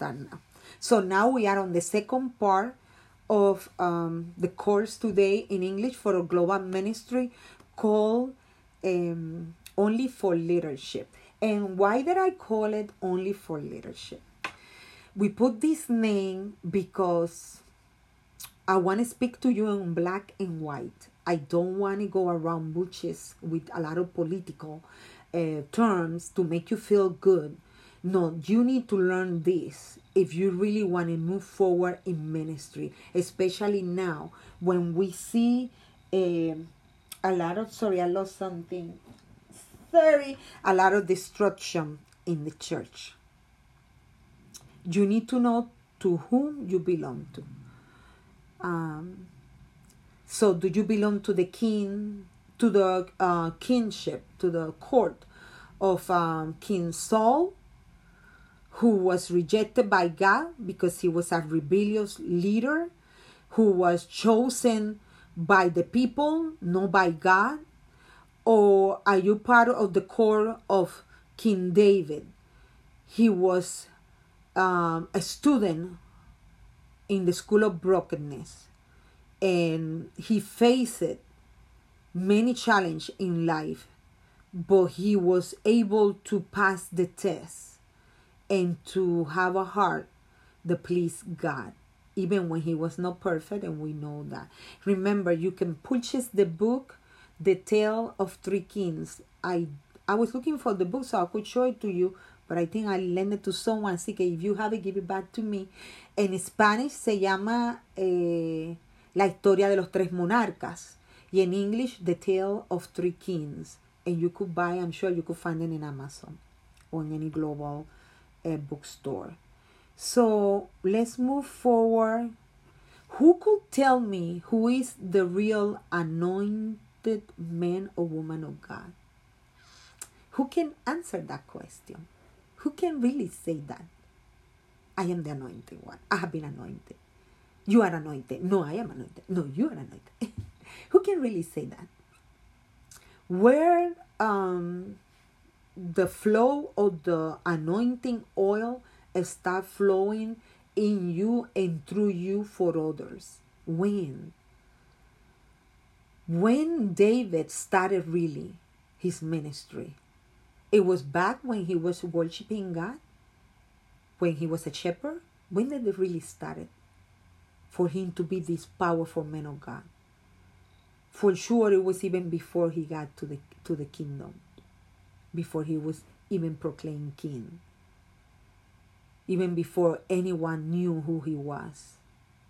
now. So now we are on the second part of um, the course today in English for a global ministry called um, Only for Leadership. And why did I call it Only for Leadership? We put this name because I want to speak to you in black and white. I don't want to go around bushes with a lot of political uh, terms to make you feel good. No, you need to learn this if you really want to move forward in ministry, especially now when we see a, a lot of, sorry, I lost something. Sorry, a lot of destruction in the church. You need to know to whom you belong to. Um, so, do you belong to the king, to the uh, kingship, to the court of um, King Saul, who was rejected by God because he was a rebellious leader, who was chosen by the people, not by God? Or are you part of the court of King David? He was um, a student in the school of brokenness and he faced many challenges in life but he was able to pass the test and to have a heart that please god even when he was not perfect and we know that remember you can purchase the book the tale of three kings i i was looking for the book so i could show it to you but I think I lend it to someone, que if you have it, give it back to me. En Spanish se llama eh, La historia de los tres monarcas. Y en English, The Tale of Three Kings. And you could buy, I'm sure you could find it in Amazon or in any global uh, bookstore. So let's move forward. Who could tell me who is the real anointed man or woman of God? Who can answer that question? Who can really say that? I am the anointed one. I have been anointed. You are anointed. No, I am anointed. No, you are anointed. Who can really say that? Where um, the flow of the anointing oil start flowing in you and through you for others. When? When David started really his ministry, it was back when he was worshiping God, when he was a shepherd. When did it really started for him to be this powerful man of God? For sure, it was even before he got to the to the kingdom, before he was even proclaimed king. Even before anyone knew who he was,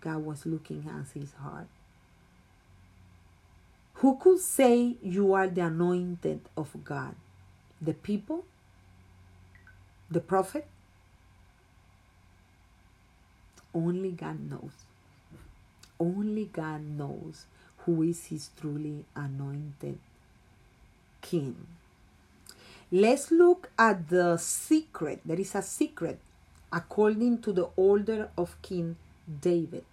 God was looking at his heart. Who could say you are the anointed of God? the people, the prophet? Only God knows. Only God knows who is his truly anointed king. Let's look at the secret. There is a secret according to the order of King David.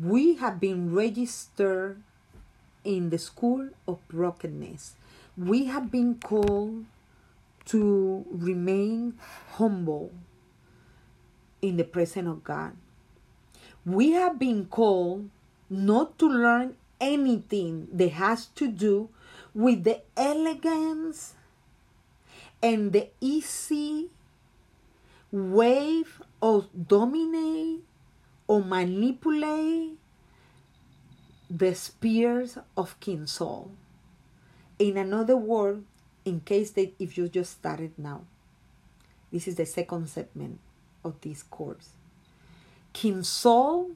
We have been registered in the school of brokenness. We have been called to remain humble in the presence of God. We have been called not to learn anything that has to do with the elegance and the easy way of dominate or manipulate the spears of King Saul. In another word, in case that if you just started now, this is the second segment of this course. King Saul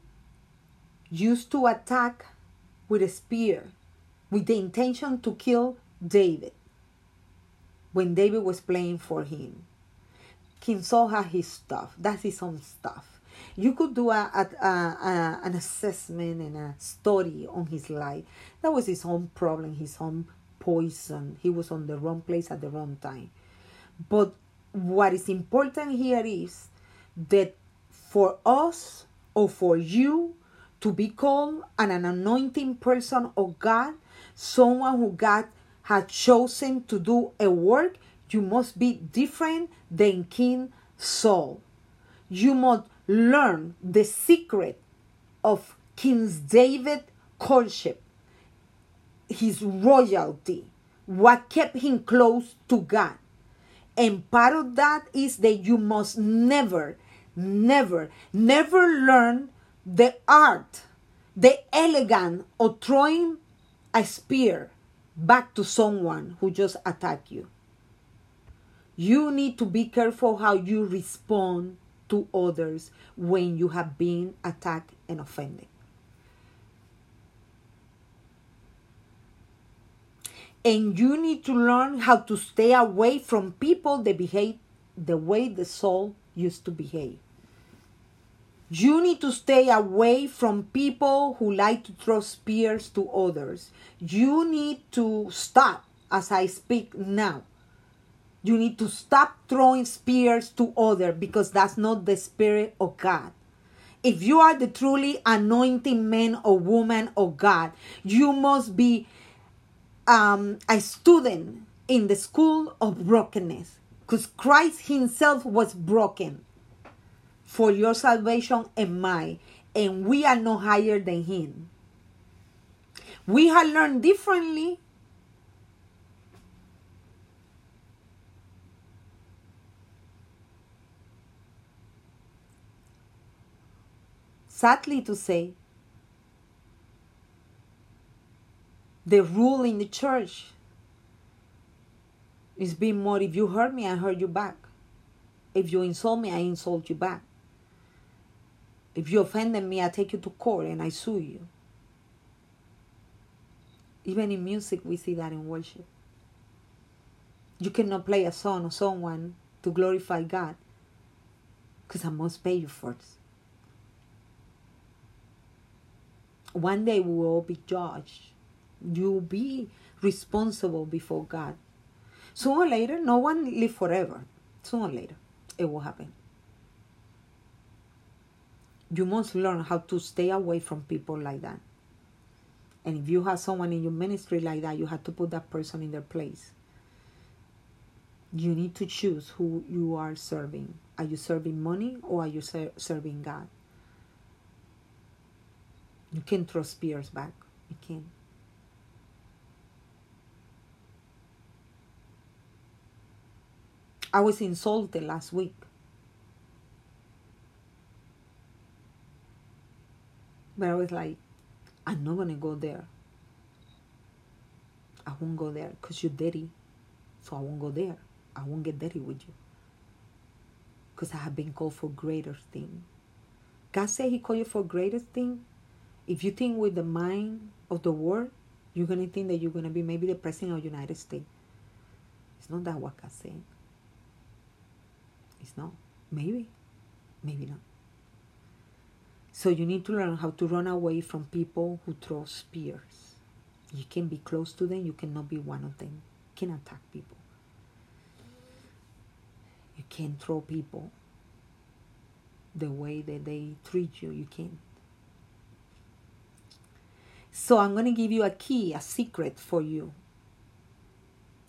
used to attack with a spear with the intention to kill David when David was playing for him. King Saul had his stuff. That's his own stuff. You could do a, a, a, an assessment and a study on his life. That was his own problem, his own poison. He was on the wrong place at the wrong time. But what is important here is that for us or for you to be called an, an anointing person of God, someone who God has chosen to do a work, you must be different than King Saul. you must learn the secret of King David courtship, his royalty, what kept him close to God. And part of that is that you must never, never, never learn the art, the elegance of throwing a spear back to someone who just attacked you. You need to be careful how you respond to others when you have been attacked and offended. And you need to learn how to stay away from people that behave the way the Saul used to behave. You need to stay away from people who like to throw spears to others. You need to stop as I speak now. You need to stop throwing spears to others because that's not the spirit of God. If you are the truly anointing man or woman of God, you must be um, a student in the school of brokenness because Christ Himself was broken for your salvation and mine, and we are no higher than Him. We have learned differently. Sadly to say, the rule in the church is being more if you hurt me, I hurt you back. If you insult me, I insult you back. If you offended me, I take you to court and I sue you. Even in music, we see that in worship. You cannot play a song of someone to glorify God because I must pay you first. One day we will all be judged You'll be responsible before God. Sooner or later, no one live forever. Sooner or later, it will happen. You must learn how to stay away from people like that. And if you have someone in your ministry like that, you have to put that person in their place. You need to choose who you are serving. Are you serving money or are you ser- serving God? You can throw spears back. You can. I was insulted last week. But I was like, I'm not gonna go there. I won't go there because you're dirty. So I won't go there. I won't get dirty with you. Because I have been called for greater things. God said He called you for greater things. If you think with the mind of the world, you're gonna think that you're gonna be maybe the president of the United States. It's not that what God said. It's not. Maybe. Maybe not. So you need to learn how to run away from people who throw spears. You can be close to them, you cannot be one of them. You can attack people. You can't throw people the way that they treat you. You can't. So I'm going to give you a key, a secret for you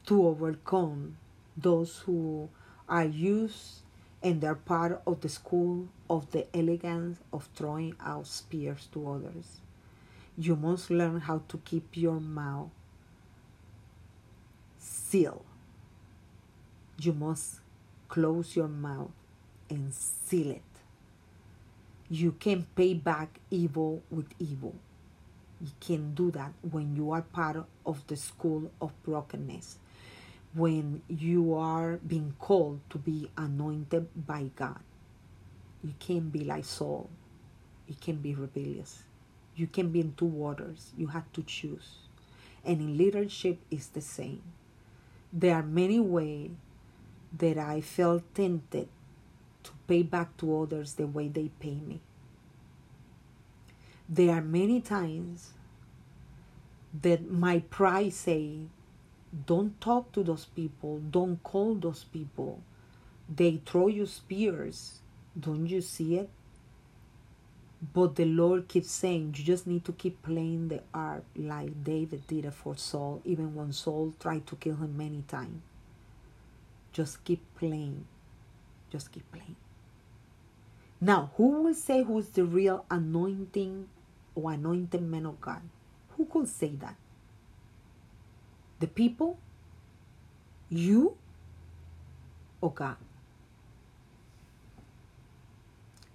to overcome those who are used and they're part of the school of the elegance of throwing out spears to others. You must learn how to keep your mouth sealed. You must close your mouth and seal it. You can pay back evil with evil. You can do that when you are part of the school of brokenness when you are being called to be anointed by God. You can't be like Saul. You can be rebellious. You can be in two waters. You have to choose. And in leadership is the same. There are many ways that I felt tempted to pay back to others the way they pay me. There are many times that my pride say don't talk to those people. Don't call those people. They throw you spears. Don't you see it? But the Lord keeps saying, you just need to keep playing the art like David did it for Saul, even when Saul tried to kill him many times. Just keep playing. Just keep playing. Now, who will say who's the real anointing or anointed man of God? Who could say that? The people? You? Or God?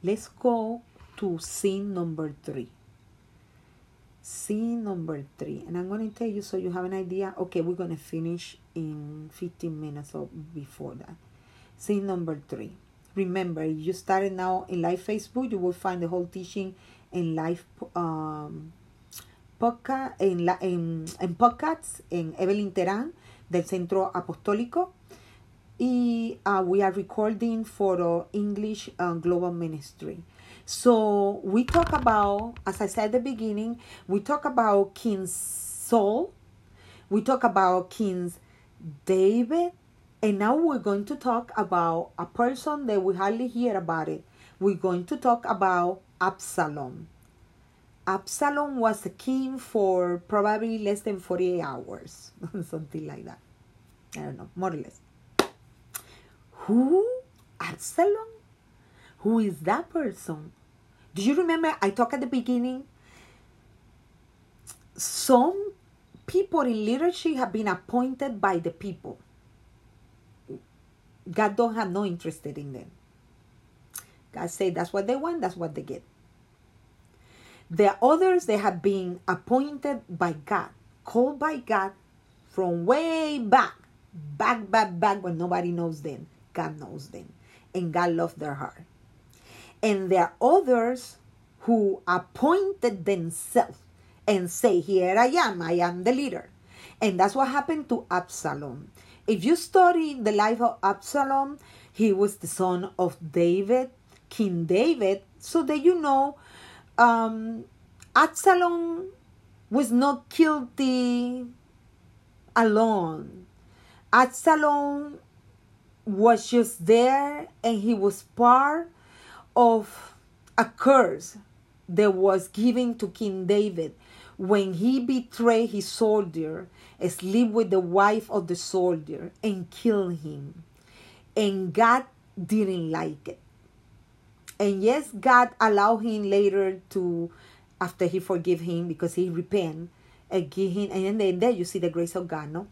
Let's go to scene number three. Scene number three. And I'm going to tell you so you have an idea. Okay, we're going to finish in 15 minutes or before that. Scene number three. Remember, you started now in live Facebook, you will find the whole teaching in live um, podcast, en, la, en, en podcasts en Evelyn Terán del Centro Apostólico. Y uh, we are recording for the English uh, Global Ministry. So we talk about, as I said at the beginning, we talk about King Saul, we talk about King David, and now we're going to talk about a person that we hardly hear about it. We're going to talk about Absalom. Absalom was a king for probably less than 48 hours, something like that. I don't know, more or less. Who? Absalom? Who is that person? Do you remember I talked at the beginning? Some people in leadership have been appointed by the people. God don't have no interest in them. God say that's what they want, that's what they get. Are others that have been appointed by God, called by God from way back, back, back, back when nobody knows them. God knows them. And God loves their heart. And there are others who appointed themselves and say, Here I am, I am the leader. And that's what happened to Absalom. If you study the life of Absalom, he was the son of David, King David, so that you know um, Absalom was not guilty alone. Absalom was just there and he was part of a curse that was given to King David when he betrayed his soldier, sleep with the wife of the soldier, and kill him. And God didn't like it. And yes, God allowed him later to, after he forgive him because he repent, uh, give him, and then there you see the grace of God, no?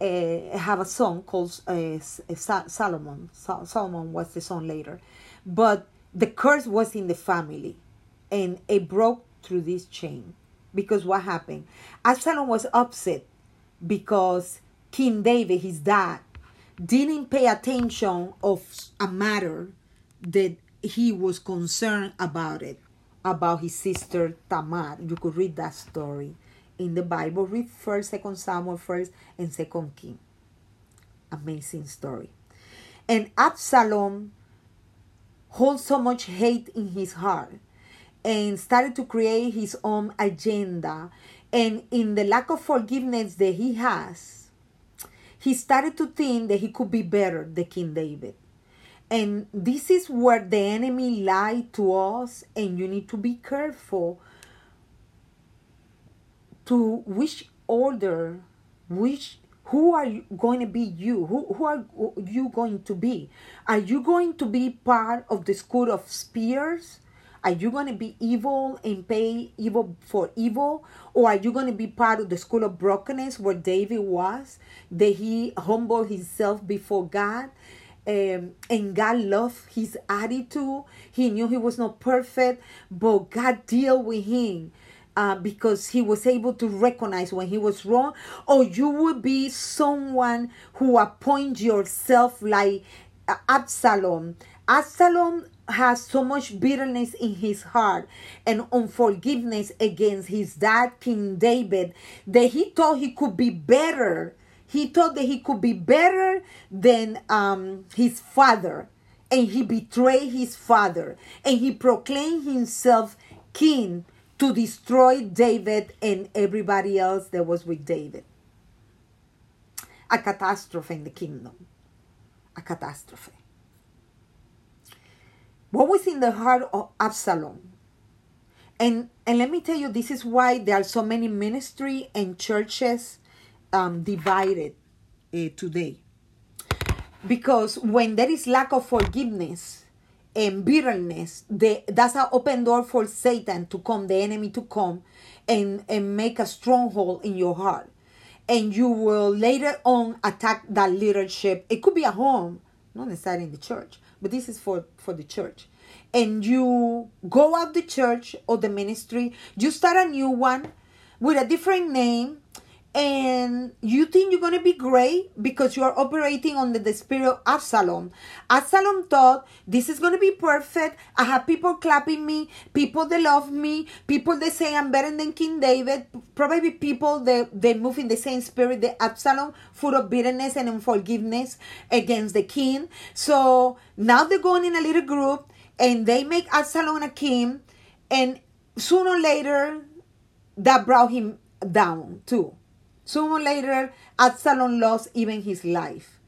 Uh, have a song called uh, Solomon. Solomon was the song later. But the curse was in the family and it broke through this chain. Because what happened? Absalom was upset because King David, his dad, didn't pay attention of a matter that he was concerned about it, about his sister Tamar. You could read that story in the Bible. Read first, second Samuel first, and second King. Amazing story. And Absalom holds so much hate in his heart and started to create his own agenda. And in the lack of forgiveness that he has, he started to think that he could be better than King David. And this is where the enemy lied to us, and you need to be careful to which order, which who are you going to be you who, who are you going to be are you going to be part of the school of spears are you going to be evil and pay evil for evil? Or are you going to be part of the school of brokenness where David was? That he humbled himself before God? Um, and God loved his attitude. He knew he was not perfect, but God dealt with him. Uh, because he was able to recognize when he was wrong, or you would be someone who appoint yourself like Absalom. Absalom has so much bitterness in his heart and unforgiveness against his dad, King David, that he thought he could be better. He thought that he could be better than um, his father. And he betrayed his father. And he proclaimed himself king to destroy David and everybody else that was with David. A catastrophe in the kingdom. A catastrophe. What was in the heart of Absalom? And and let me tell you, this is why there are so many ministry and churches um, divided uh, today. Because when there is lack of forgiveness and bitterness, the, that's an open door for Satan to come, the enemy to come and, and make a stronghold in your heart. And you will later on attack that leadership. It could be a home, not necessarily in the church, but this is for, for the church. And you go out the church or the ministry, you start a new one with a different name and you think you're going to be great because you are operating under the spirit of Absalom. Absalom thought this is going to be perfect. I have people clapping me, people that love me, people that say I'm better than King David, probably people that they move in the same spirit that Absalom, full of bitterness and unforgiveness against the king. So now they're going in a little group and they make Absalom a king, and sooner or later that brought him down too. Sooner or later, Absalom lost even his life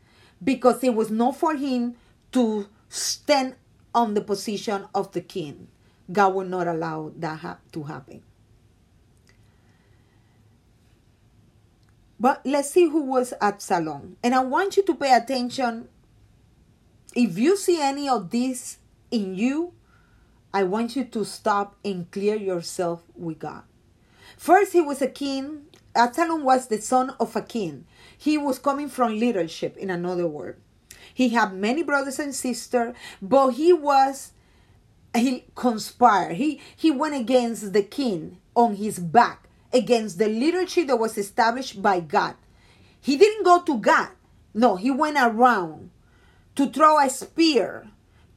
because it was not for him to stand on the position of the king. God will not allow that to happen. But let's see who was Absalom. And I want you to pay attention. If you see any of this in you, I want you to stop and clear yourself with God. First, he was a king Absalom was the son of a king. He was coming from leadership, in another word. He had many brothers and sisters, but he was he conspired. He he went against the king on his back, against the leadership that was established by God. He didn't go to God. No, he went around to throw a spear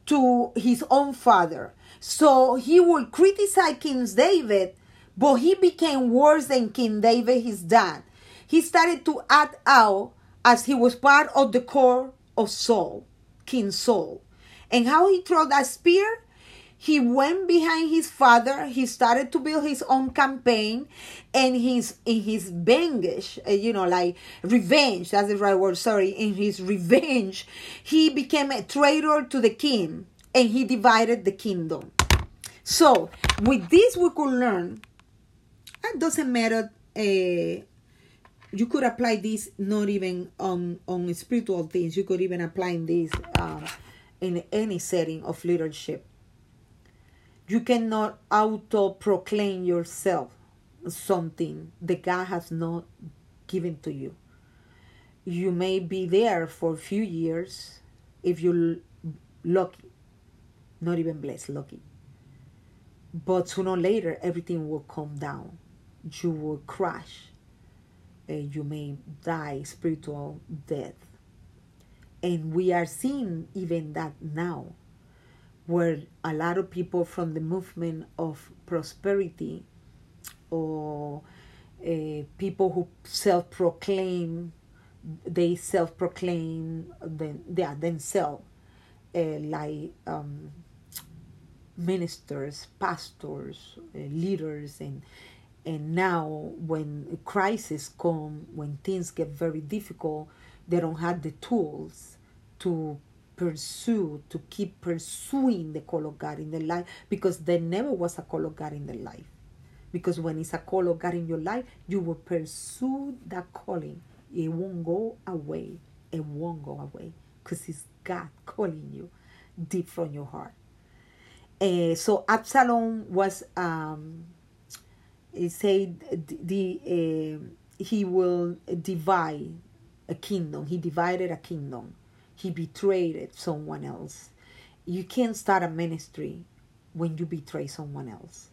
to his own father. So he would criticize King David but he became worse than King David, his dad. He started to act out as he was part of the core of Saul, King Saul. And how he threw that spear? He went behind his father. He started to build his own campaign, and his in his vengeance, uh, you know, like revenge. That's the right word. Sorry. In his revenge, he became a traitor to the king, and he divided the kingdom. So, with this, we could learn that doesn't matter. Uh, you could apply this not even on on spiritual things. You could even apply this uh, in any setting of leadership. You cannot auto proclaim yourself something that God has not given to you. You may be there for a few years if you're lucky, not even blessed, lucky. But sooner or later, everything will come down you will crash and you may die spiritual death. And we are seeing even that now, where a lot of people from the movement of prosperity or uh, people who self proclaim, they self proclaim them, yeah, themselves uh, like um, ministers, pastors, uh, leaders, and and now when crisis come when things get very difficult they don't have the tools to pursue to keep pursuing the call of god in their life because there never was a call of god in their life. Because when it's a call of god in your life you will pursue that calling. It won't go away. It won't go away because it's god calling you deep from your heart. Uh, so absalom was um, said the uh, he will divide a kingdom. He divided a kingdom. He betrayed someone else. You can't start a ministry when you betray someone else.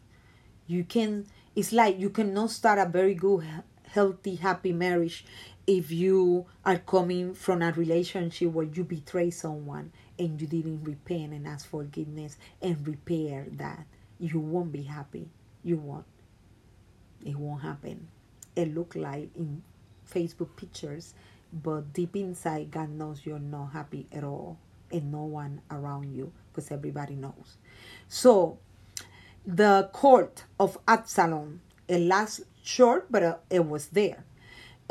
You can. It's like you cannot start a very good, healthy, happy marriage if you are coming from a relationship where you betray someone and you didn't repent and ask forgiveness and repair that. You won't be happy. You won't. It won't happen. It look like in Facebook pictures, but deep inside, God knows you're not happy at all, and no one around you, because everybody knows. So, the court of Absalom, it lasts short, but uh, it was there.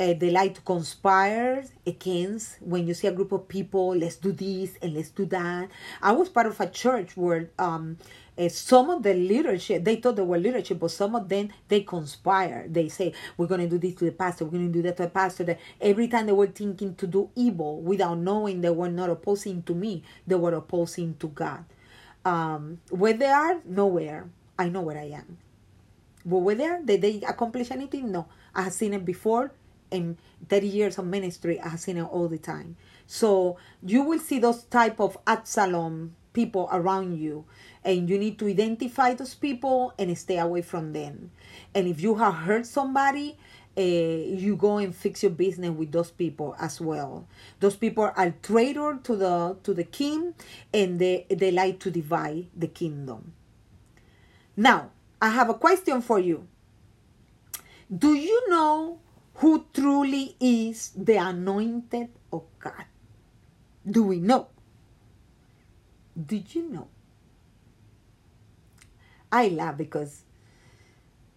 Uh, they like to conspire against when you see a group of people let's do this and let's do that i was part of a church where um, uh, some of the leadership they thought they were leadership but some of them they conspire they say we're going to do this to the pastor we're going to do that to the pastor that every time they were thinking to do evil without knowing they were not opposing to me they were opposing to god Um, where they are, nowhere. I know where I am. But where they are, did they accomplish anything? No. I have seen it before in 30 years of ministry. I have seen it all the time. So you will see those type of Absalom people around you and you need to identify those people and stay away from them and if you have hurt somebody uh, you go and fix your business with those people as well those people are traitor to the to the king and they they like to divide the kingdom now i have a question for you do you know who truly is the anointed of god. Do we know? Did you know? I laugh because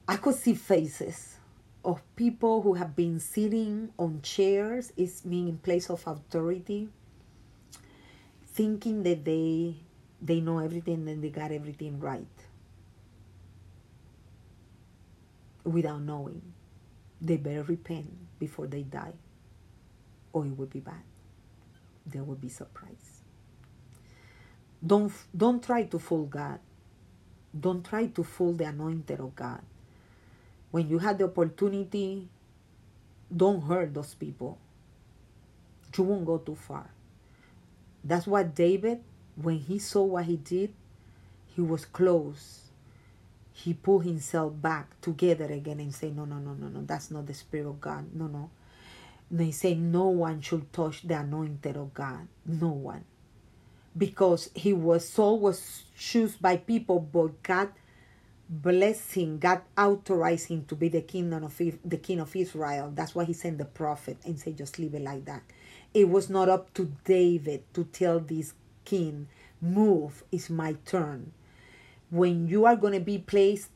I could see faces of people who have been sitting on chairs, is mean in place of authority, thinking that they they know everything and they got everything right without knowing. They better repent before they die, or it will be bad. There will be surprise. Don't don't try to fool God don't try to fool the anointed of God. When you have the opportunity, don't hurt those people. You won't go too far. That's what David, when he saw what he did, he was close. He pulled himself back together again and say, No, no, no, no, no, that's not the Spirit of God. No, no. They say no one should touch the anointed of God. No one because he was Saul was chosen by people, but God blessed him. God authorized him to be the king of the king of Israel. That's why he sent the prophet and said, "Just leave it like that." It was not up to David to tell this king, "Move, it's my turn." When you are going to be placed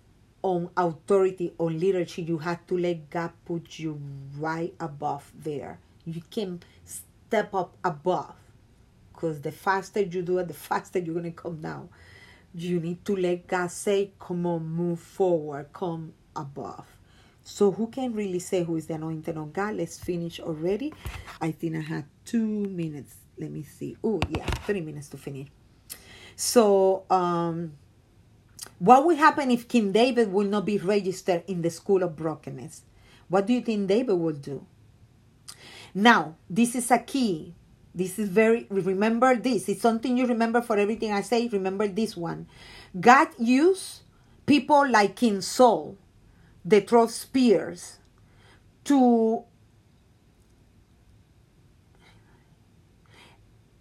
on authority or leadership, you have to let God put you right above there. You can step up above because the faster you do it, the faster you're going to come down. You need to let God say, come on, move forward, come above. So who can really say who is the anointed of God? Let's finish already. I think I had two minutes. Let me see. Oh, yeah, three minutes to finish. So, um, what will happen if King David will not be registered in the school of brokenness? What do you think David will do? Now, this is a key this is very, remember this. It's something you remember for everything I say. Remember this one. God used people like King Saul, the throw spears, to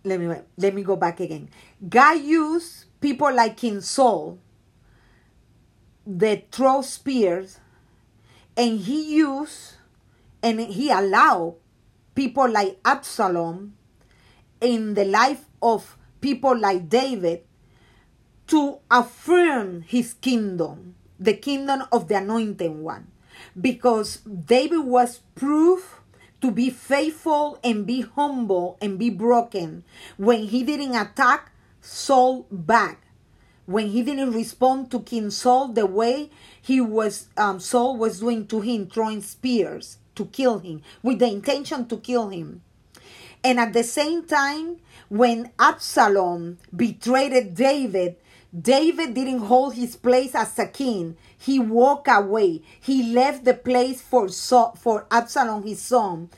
let me let me go back again. God used people like King Saul, the throw spears, and he used and he allowed people like Absalom in the life of people like David to affirm his kingdom, the kingdom of the anointed one. Because David was proof to be faithful and be humble and be broken when he didn't attack Saul back. When he didn't respond to King Saul the way he was, um, Saul was doing to him, throwing spears to kill him, with the intention to kill him. And at the same time, when Absalom betrayed David, David didn't hold his place as a king. He walked away. He left the place for Saul, for Absalom, his son.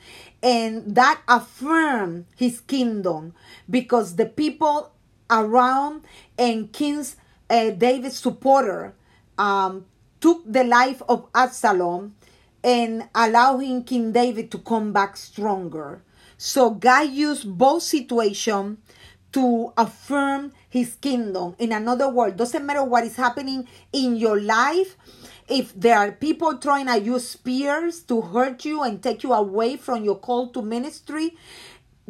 And that affirmed his kingdom because the people around and King uh, David's supporter um, took the life of Absalom and allowing King David to come back stronger. So God used both situations to affirm his kingdom. In another word, doesn't matter what is happening in your life. If there are people throwing at you spears to hurt you and take you away from your call to ministry,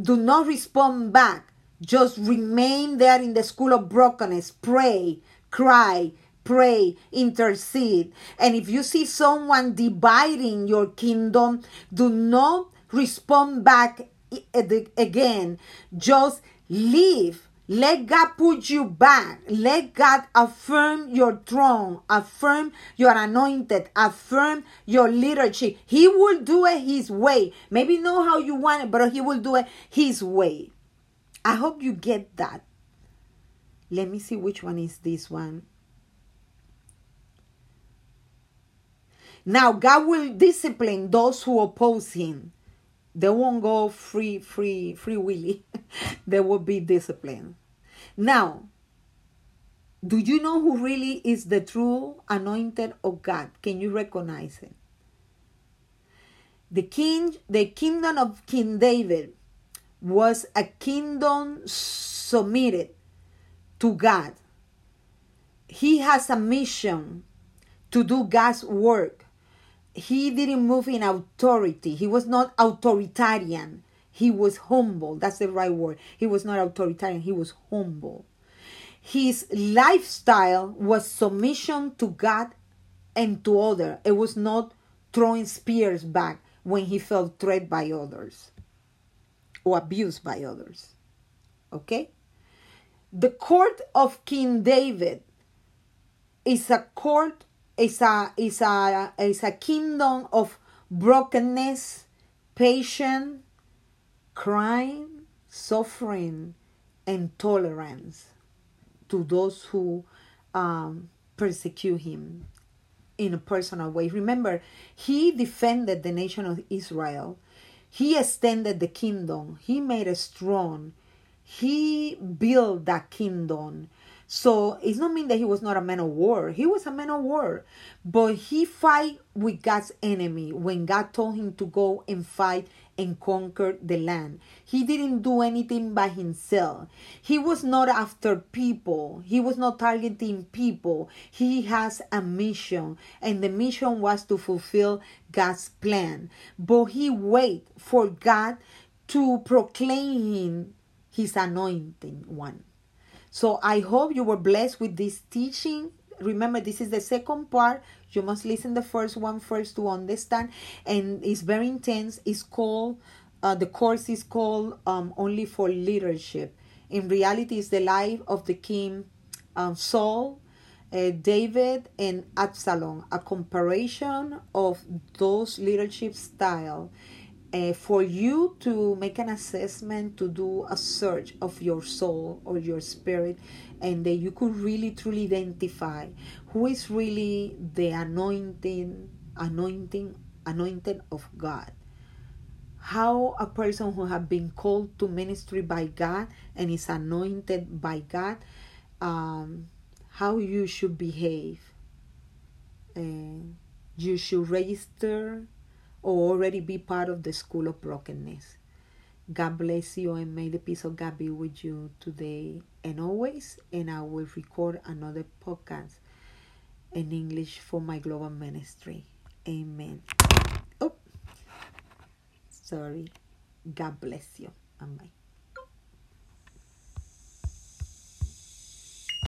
do not respond back. Just remain there in the school of brokenness. Pray, cry, pray, intercede. And if you see someone dividing your kingdom, do not respond back eh, again, just leave. Let God put you back. Let God affirm your throne, affirm your anointed, affirm your leadership. He will do it His way. Maybe know how you want it, but He will do it His way. I hope you get that. Let me see which one is this one. Now God will discipline those who oppose him. They won't go free, free, free willy. they will be disciplined. Now, do you know who really is the true anointed of God? Can you recognize it? The king, the kingdom of King David was a kingdom submitted to God. He has a mission to do God's work. He didn't move in authority. He was not authoritarian. He was humble. That's the right word. He was not authoritarian. He was humble. His lifestyle was submission to God and to other. It was not throwing spears back when he felt threatened by others or abused by others. Okay? The court of King David is a court is a is a is a kingdom of brokenness, patience, crime, suffering, and tolerance to those who um, persecute him in a personal way. Remember, he defended the nation of Israel. He extended the kingdom. He made it strong. He built that kingdom. So it's not mean that he was not a man of war. He was a man of war. But he fight with God's enemy when God told him to go and fight and conquered the land. He didn't do anything by himself. He was not after people. He was not targeting people. He has a mission, and the mission was to fulfill God's plan. But he wait for God to proclaim him his anointing one. So I hope you were blessed with this teaching. Remember, this is the second part. You must listen the first one first to understand, and it's very intense. It's called uh, the course is called um, only for leadership. In reality, it's the life of the king um, Saul, uh, David, and Absalom. A comparison of those leadership style uh, for you to make an assessment to do a search of your soul or your spirit and that you could really truly identify who is really the anointing anointing anointed of god. How a person who have been called to ministry by god and is anointed by god um, how you should behave. Uh, you should register or already be part of the school of brokenness. God bless you and may the peace of God be with you today and always. And I will record another podcast in English for my global ministry. Amen. Oh, sorry. God bless you. Amen.